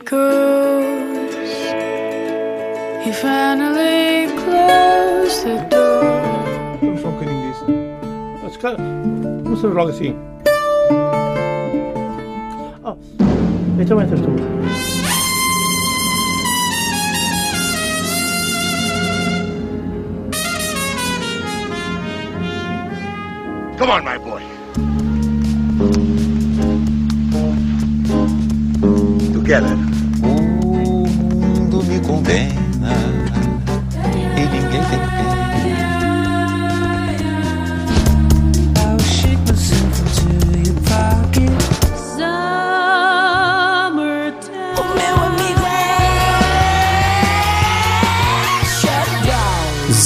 because he finally closed the door. Vamos só um bocadinho disso. Mas, cara, vamos fazer logo assim. Oh, então entras tu. Come on, my boy. Together. 네.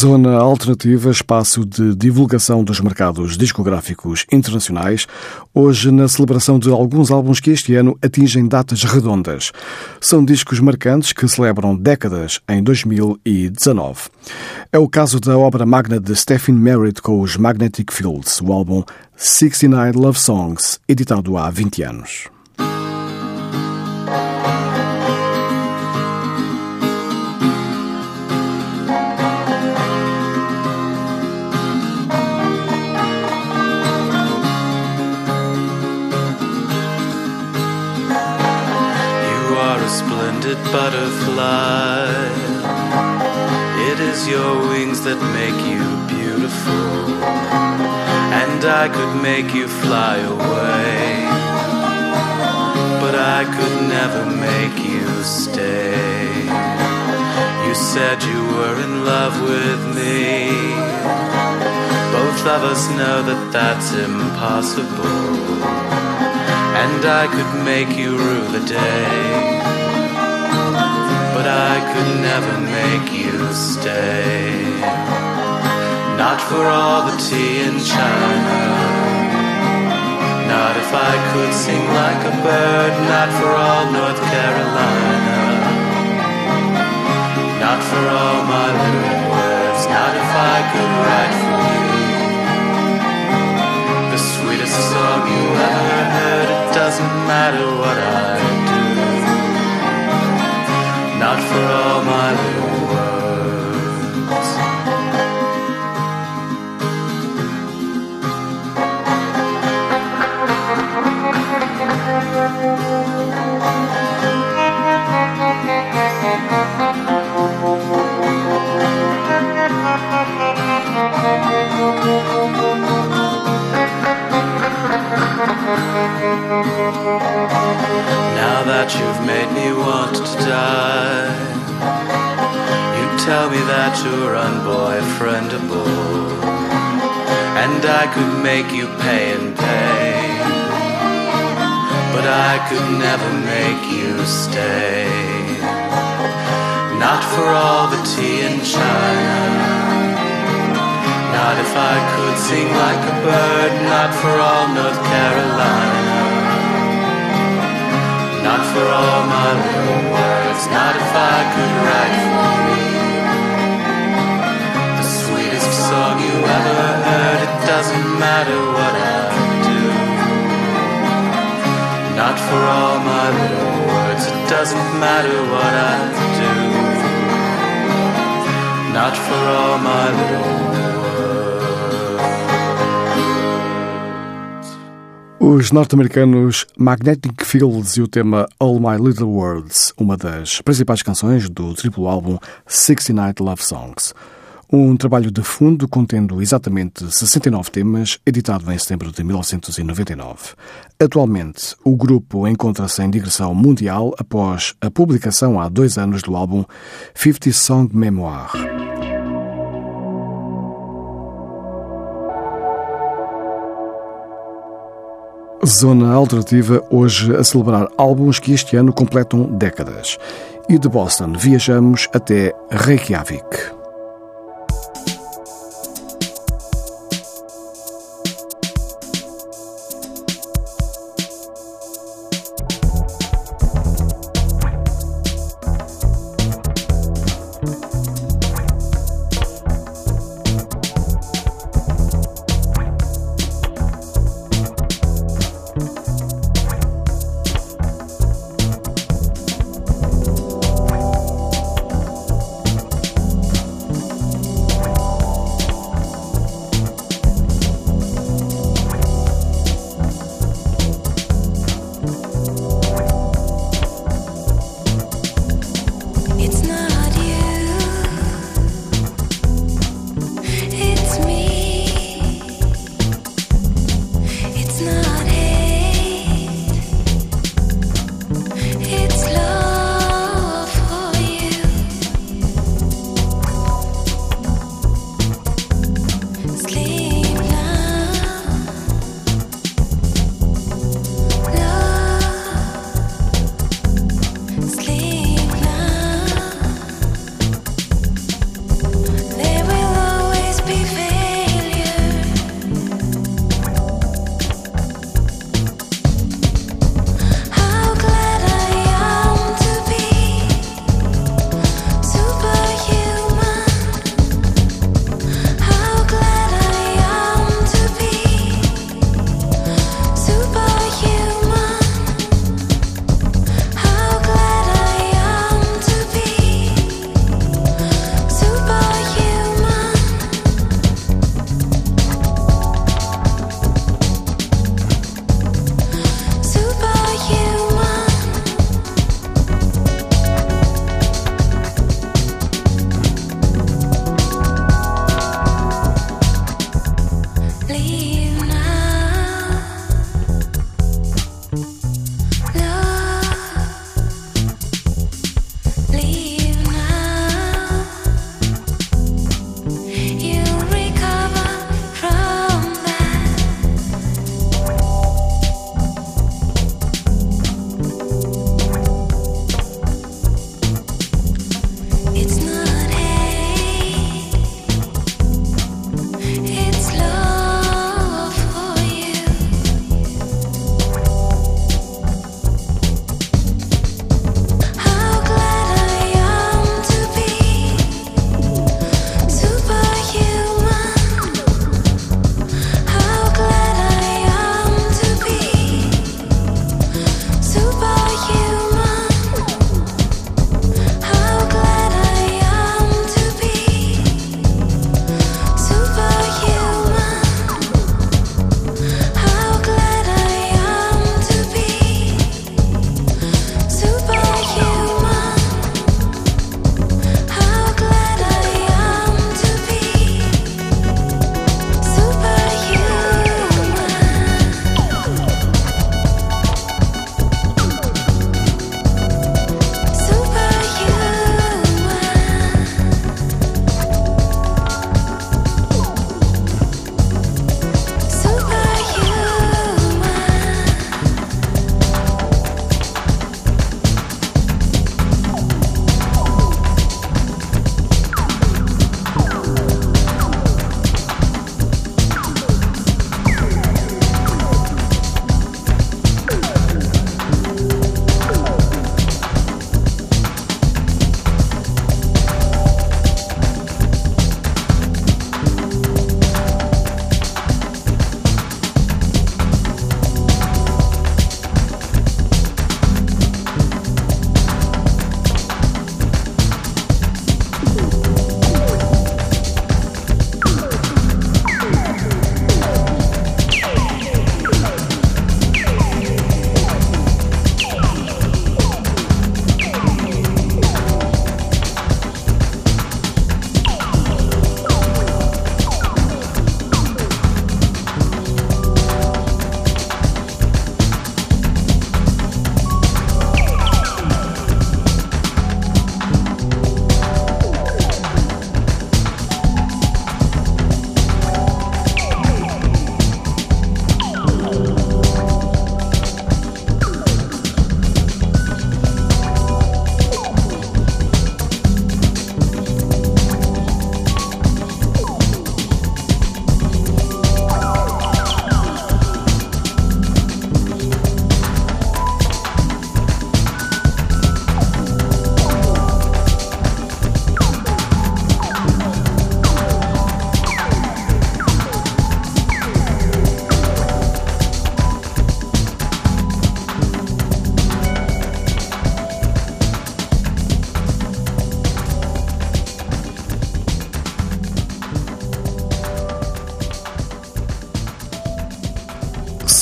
Zona Alternativa, espaço de divulgação dos mercados discográficos internacionais, hoje na celebração de alguns álbuns que este ano atingem datas redondas. São discos marcantes que celebram décadas em 2019. É o caso da obra magna de Stephen Merritt com os Magnetic Fields, o álbum 69 Love Songs, editado há 20 anos. Splendid butterfly. It is your wings that make you beautiful. And I could make you fly away. But I could never make you stay. You said you were in love with me. Both of us know that that's impossible and I could make you rue the day. But I could never make you stay. Not for all the tea in China. Not if I could sing like a bird. Not for all North Carolina. Not for all my little words. Not if I could write for you. The sweetest song you ever heard. It doesn't matter what I. Not all my little words. Now that you've made me want to die, me that you're unboyfriendable, and I could make you pay and pay, but I could never make you stay. Not for all the tea in China. Not if I could sing like a bird, not for all North Carolina. Not for all my little words, not if I could write song you ever heard, it doesn't matter what I do. Not for all my little words, it doesn't matter what I do. Not for all my little words. Os norte-americanos Magnetic Fields e o tema All My Little Words, uma das principais canções do triplo álbum 69 Love Songs. Um trabalho de fundo contendo exatamente 69 temas, editado em setembro de 1999. Atualmente, o grupo encontra-se em digressão mundial após a publicação há dois anos do álbum 50 Song Memoir. Zona Alternativa, hoje a celebrar álbuns que este ano completam décadas. E de Boston viajamos até Reykjavik.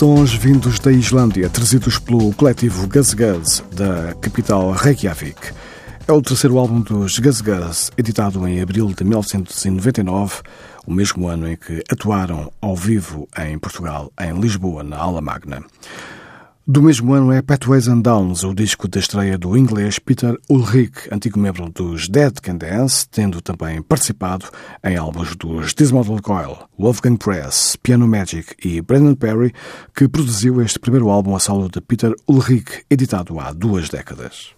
Sons vindos da Islândia, trazidos pelo coletivo Guz Guz, da capital Reykjavik. É o terceiro álbum dos Guz Guz, editado em abril de 1999, o mesmo ano em que atuaram ao vivo em Portugal, em Lisboa, na Aula Magna. Do mesmo ano é Pathways and Downs, o disco de estreia do inglês Peter Ulrich, antigo membro dos Dead Can Dance, tendo também participado em álbuns dos Dismodel Coil, Wolfgang Press, Piano Magic e Brendan Perry, que produziu este primeiro álbum a solo de Peter Ulrich, editado há duas décadas.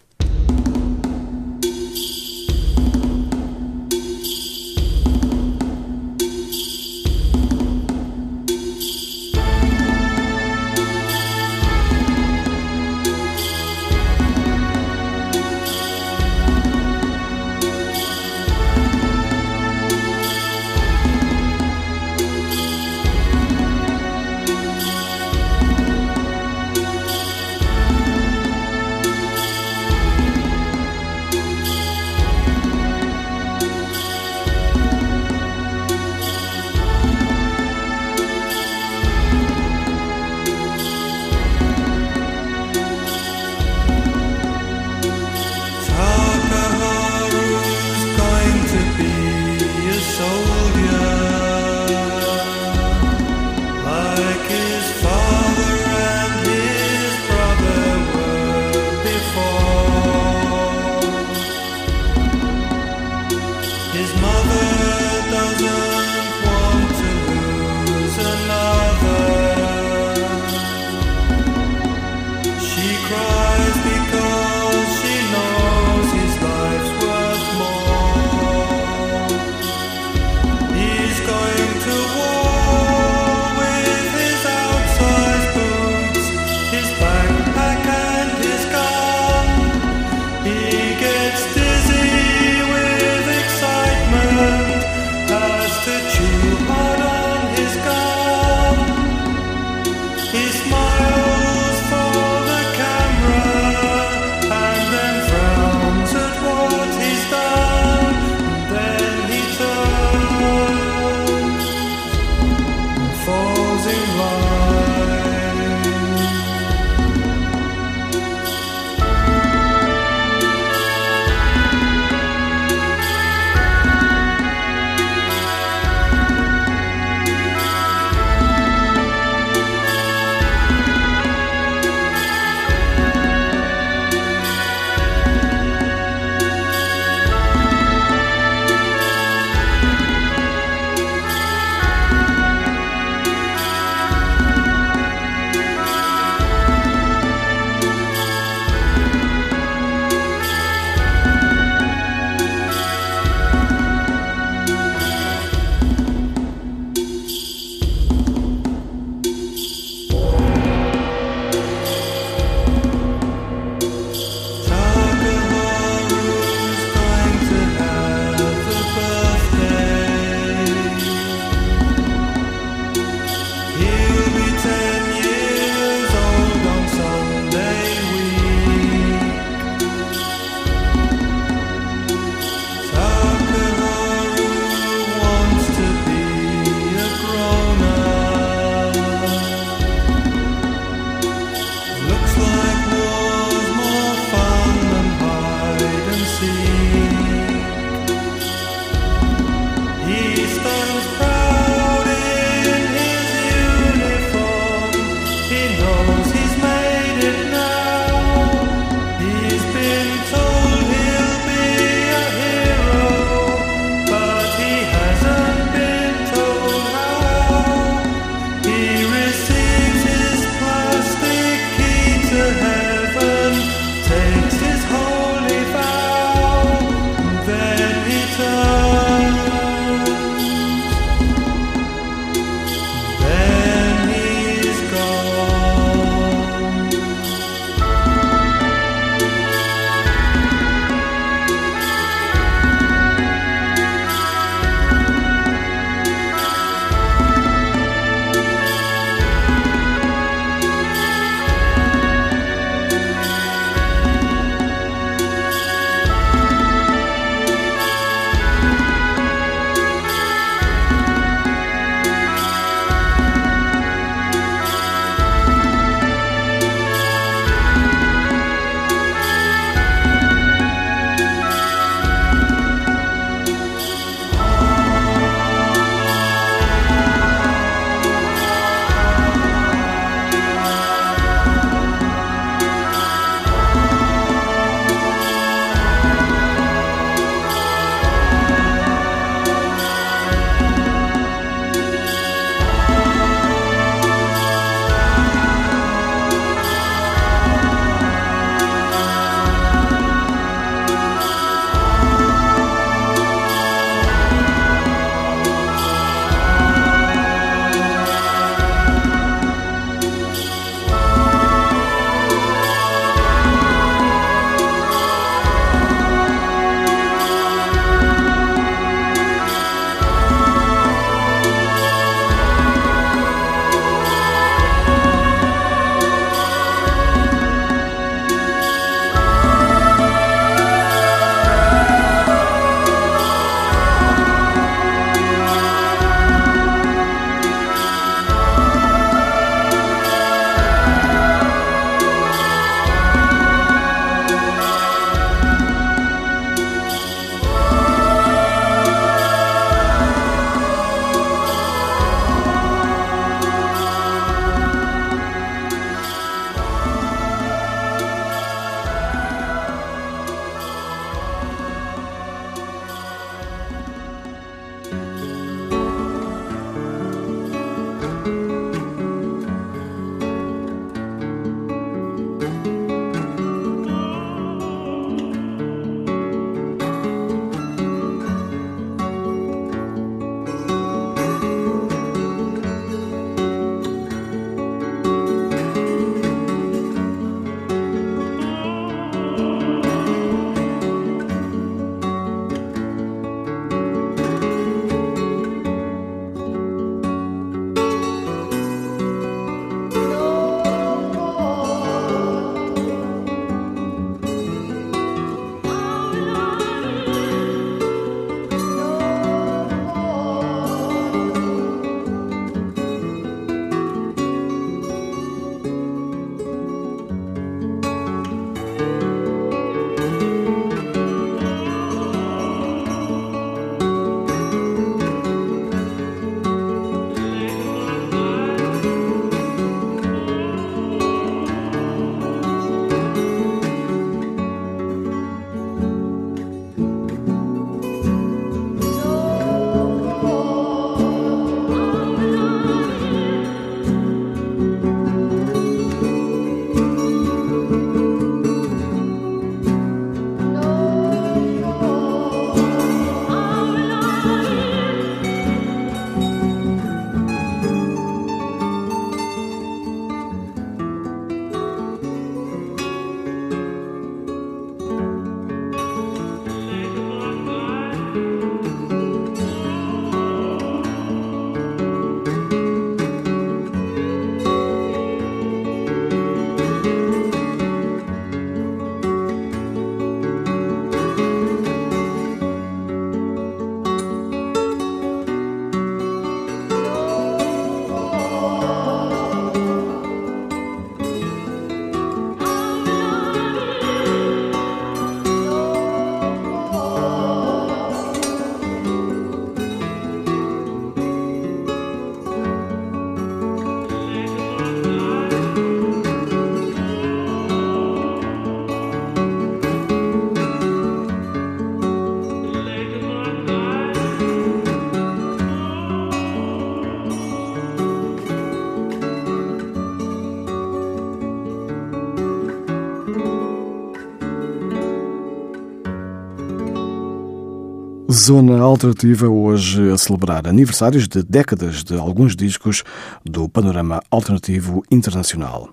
Zona Alternativa, hoje a celebrar aniversários de décadas de alguns discos do panorama alternativo internacional.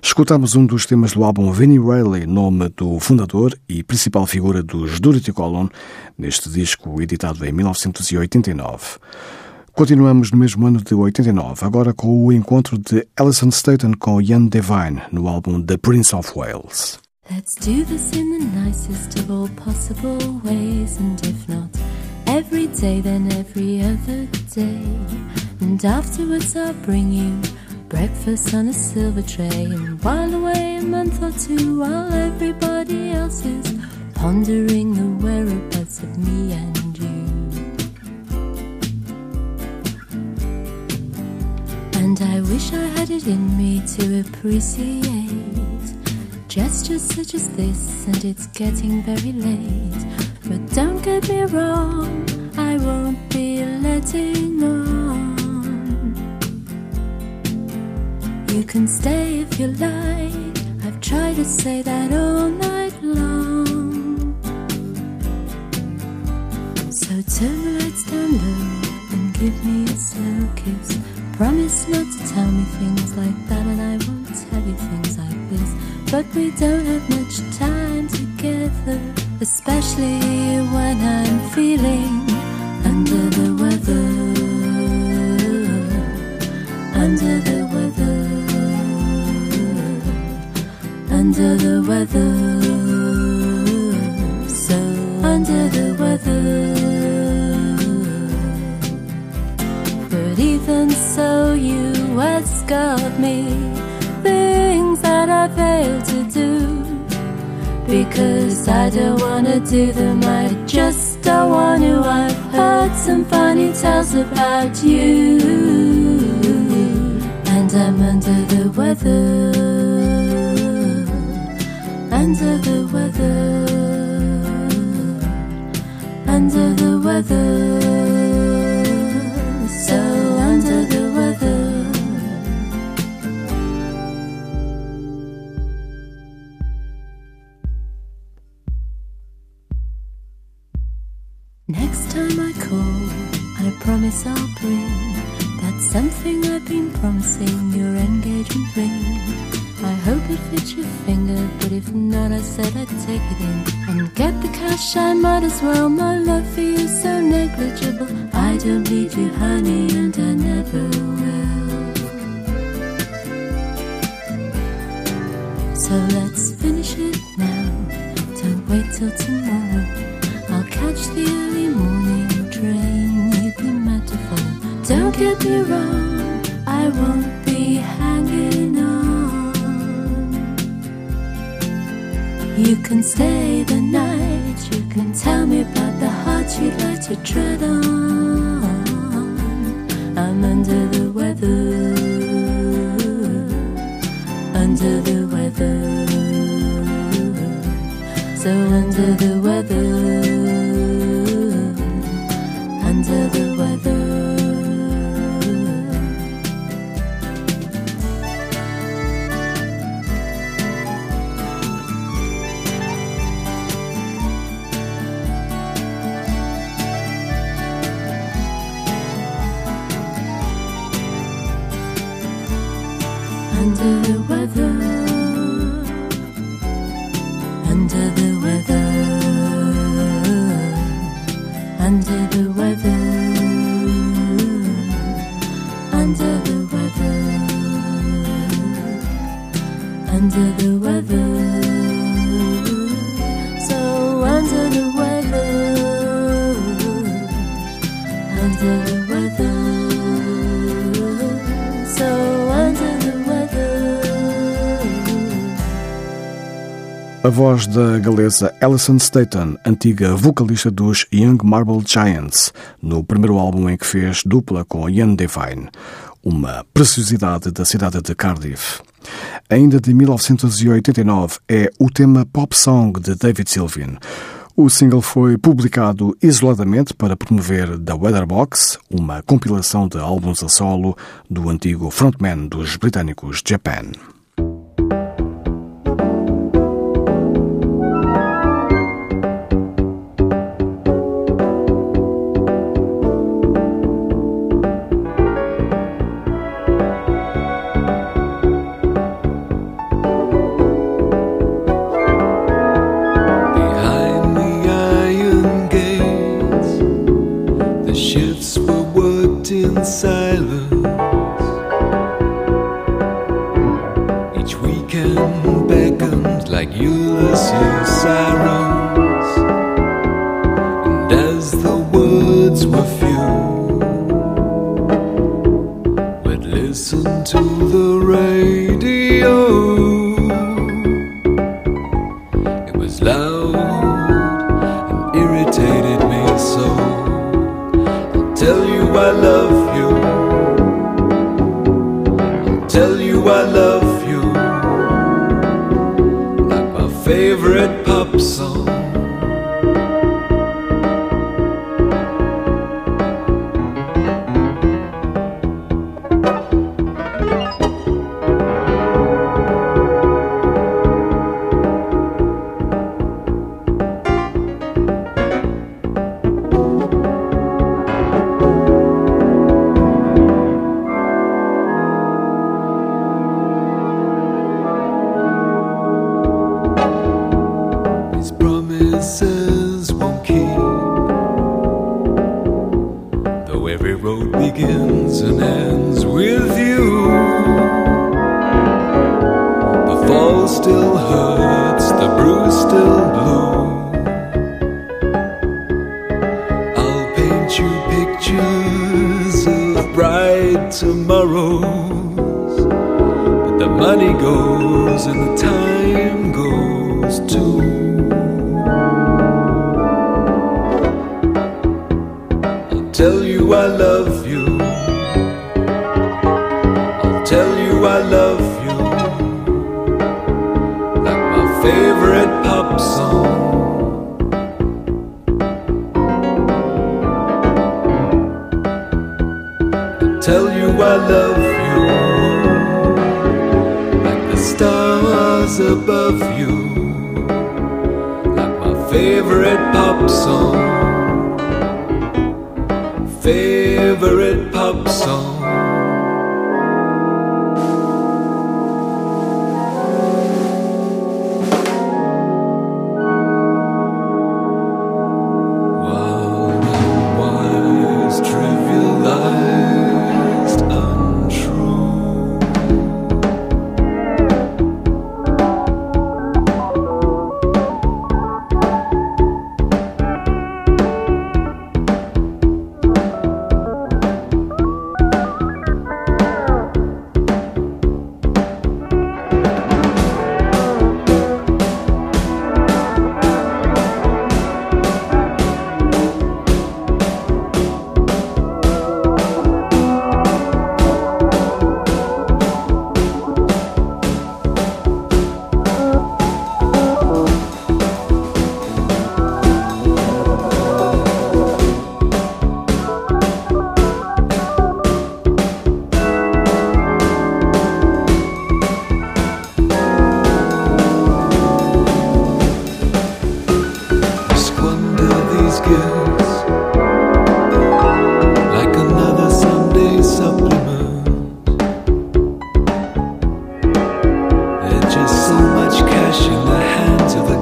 Escutamos um dos temas do álbum Vinnie Riley, nome do fundador e principal figura dos Durity Column, neste disco editado em 1989. Continuamos no mesmo ano de 89, agora com o encontro de Alison Staten com Ian Devine no álbum The Prince of Wales. Let's do this in the nicest of all possible ways, and if not every day, then every other day. And afterwards, I'll bring you breakfast on a silver tray, and while away a month or two, while everybody else is pondering the whereabouts of me and you. And I wish I had it in me to appreciate Gestures such as this, and it's getting very late. But don't get me wrong, I won't be letting on. You can stay if you like, I've tried to say that all night long. So turn the lights down low and give me a slow kiss. Promise not to tell me things like that, and I won't tell you things this. But we don't have much time together, especially when I'm feeling under the weather. Under the weather. Under the weather. So under the weather. But even so, you escort me I fail to do. Because I don't wanna do them, I just don't want to. I've heard some funny tales about you, and I'm under the weather. Under the weather. Under the weather. Promise I'll bring that something I've been promising your engagement ring. I hope it fits your finger, but if not, I said I'd take it in and get the cash. I might as well. My love for you so negligible. I don't need you, honey, and I never will. So let's finish it now. Don't wait till tomorrow. Get me wrong, I won't be hanging on. You can stay the night. You can tell me about the heart you'd like to tread on. I'm under the weather. Under the weather. So under the weather. A voz da galesa Alison Staten, antiga vocalista dos Young Marble Giants, no primeiro álbum em que fez dupla com Ian Devine, uma preciosidade da cidade de Cardiff. Ainda de 1989 é o tema Pop Song de David Sylvian. O single foi publicado isoladamente para promover The Weatherbox, uma compilação de álbuns a solo do antigo frontman dos britânicos Japan. favorite pop song.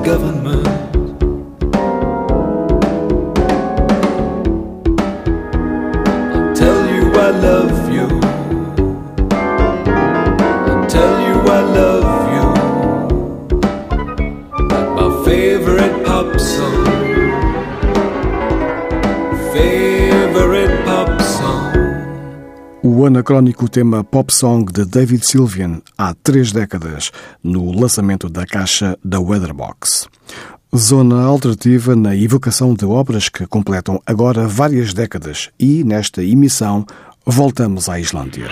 government. anacrónico o tema pop song de David Sylvian há três décadas, no lançamento da caixa da Weatherbox. Zona alternativa na evocação de obras que completam agora várias décadas e, nesta emissão, voltamos à Islândia.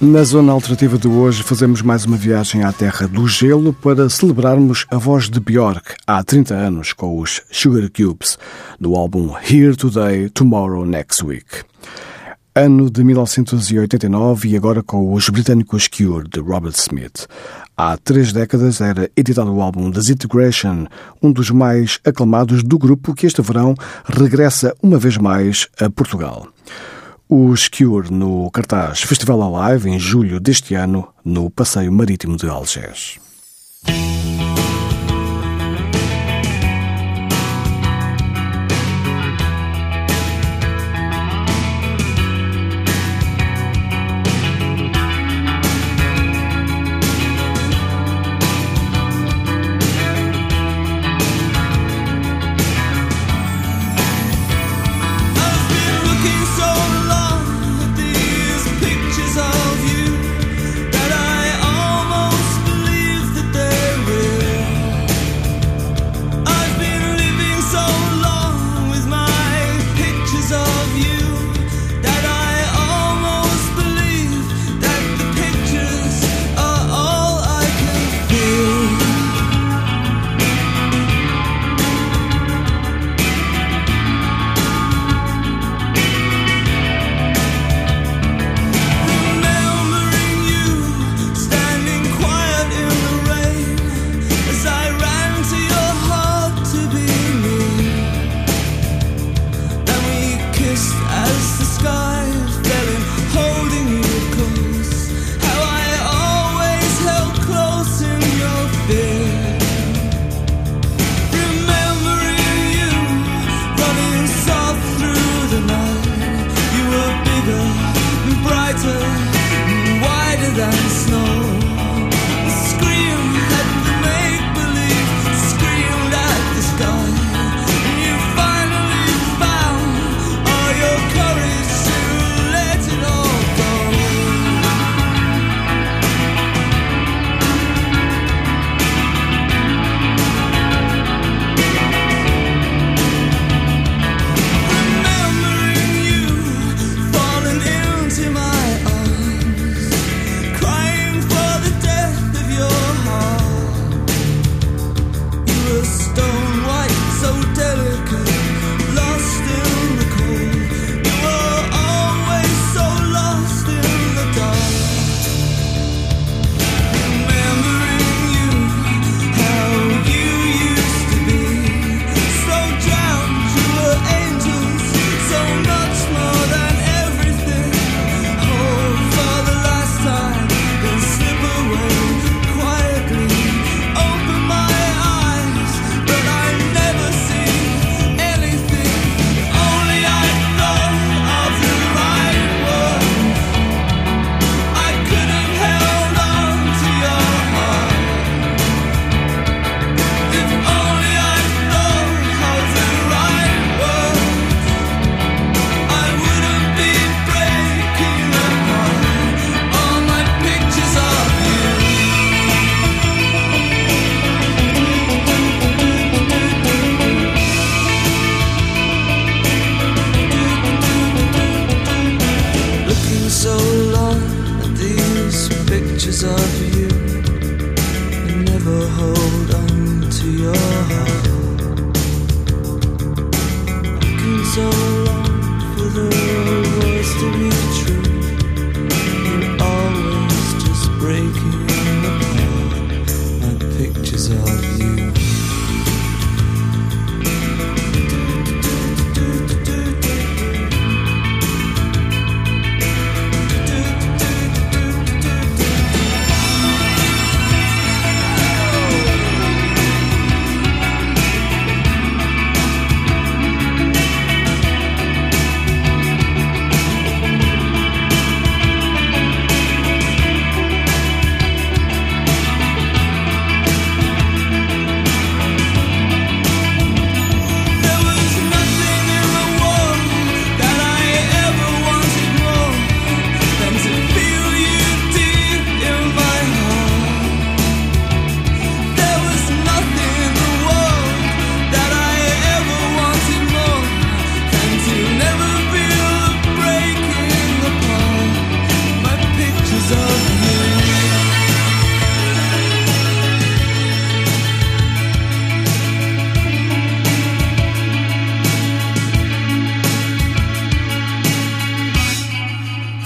Na zona alternativa de hoje, fazemos mais uma viagem à Terra do Gelo para celebrarmos a voz de Björk há 30 anos com os Sugar Cubes, do álbum Here Today, Tomorrow Next Week. Ano de 1989 e agora com os britânicos Cure, de Robert Smith. Há três décadas era editado o álbum Disintegration, um dos mais aclamados do grupo que este verão regressa uma vez mais a Portugal. Os Cure no cartaz Festival Alive em julho deste ano no Passeio Marítimo de Algés.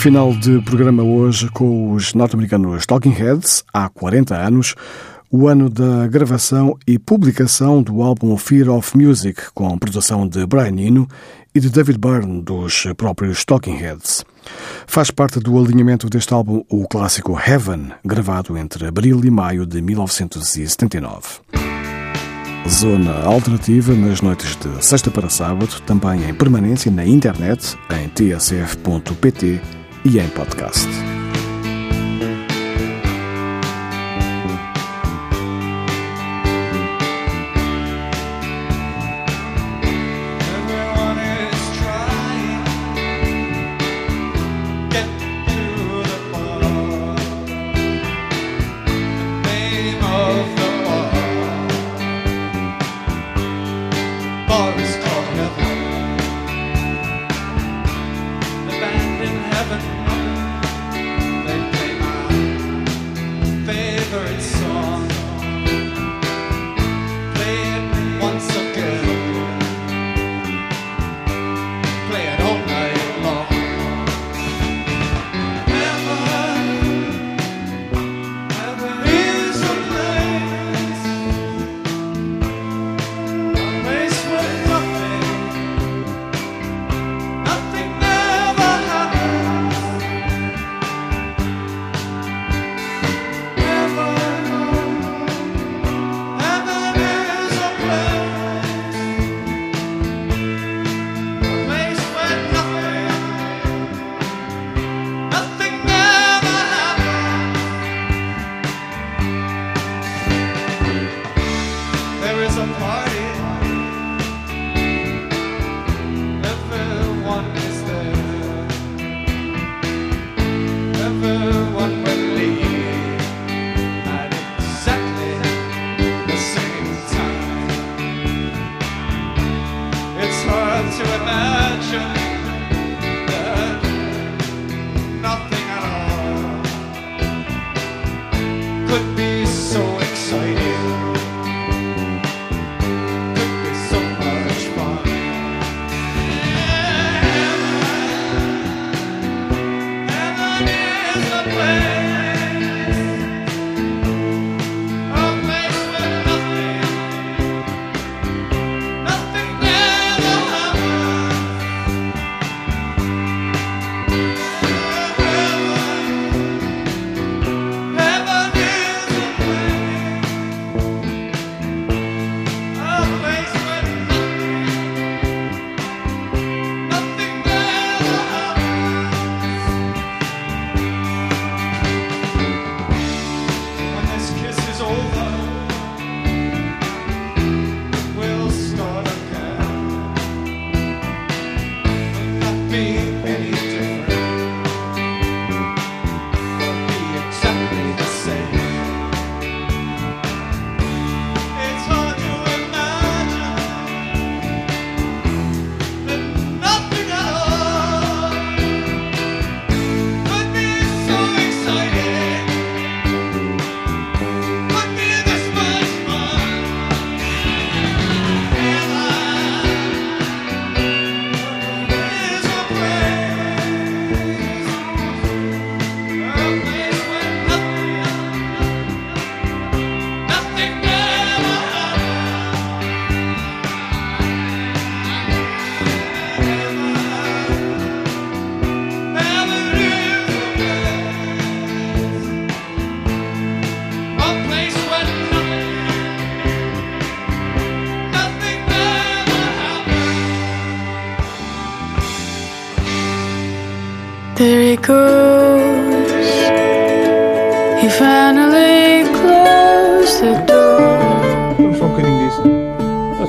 Final de programa hoje com os norte-americanos Talking Heads, há 40 anos, o ano da gravação e publicação do álbum Fear of Music, com produção de Brian Eno e de David Byrne, dos próprios Talking Heads. Faz parte do alinhamento deste álbum o clássico Heaven, gravado entre abril e maio de 1979. Zona alternativa nas noites de sexta para sábado, também em permanência na internet em tsf.pt EA Podcast.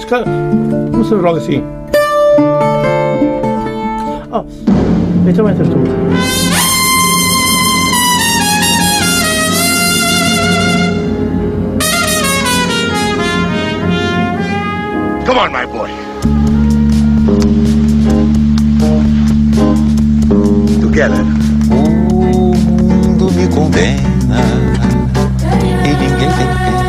música começou logo assim. Oh, eu também estou música. Come on, my boy. Together. O mundo me condena e ninguém tem pena.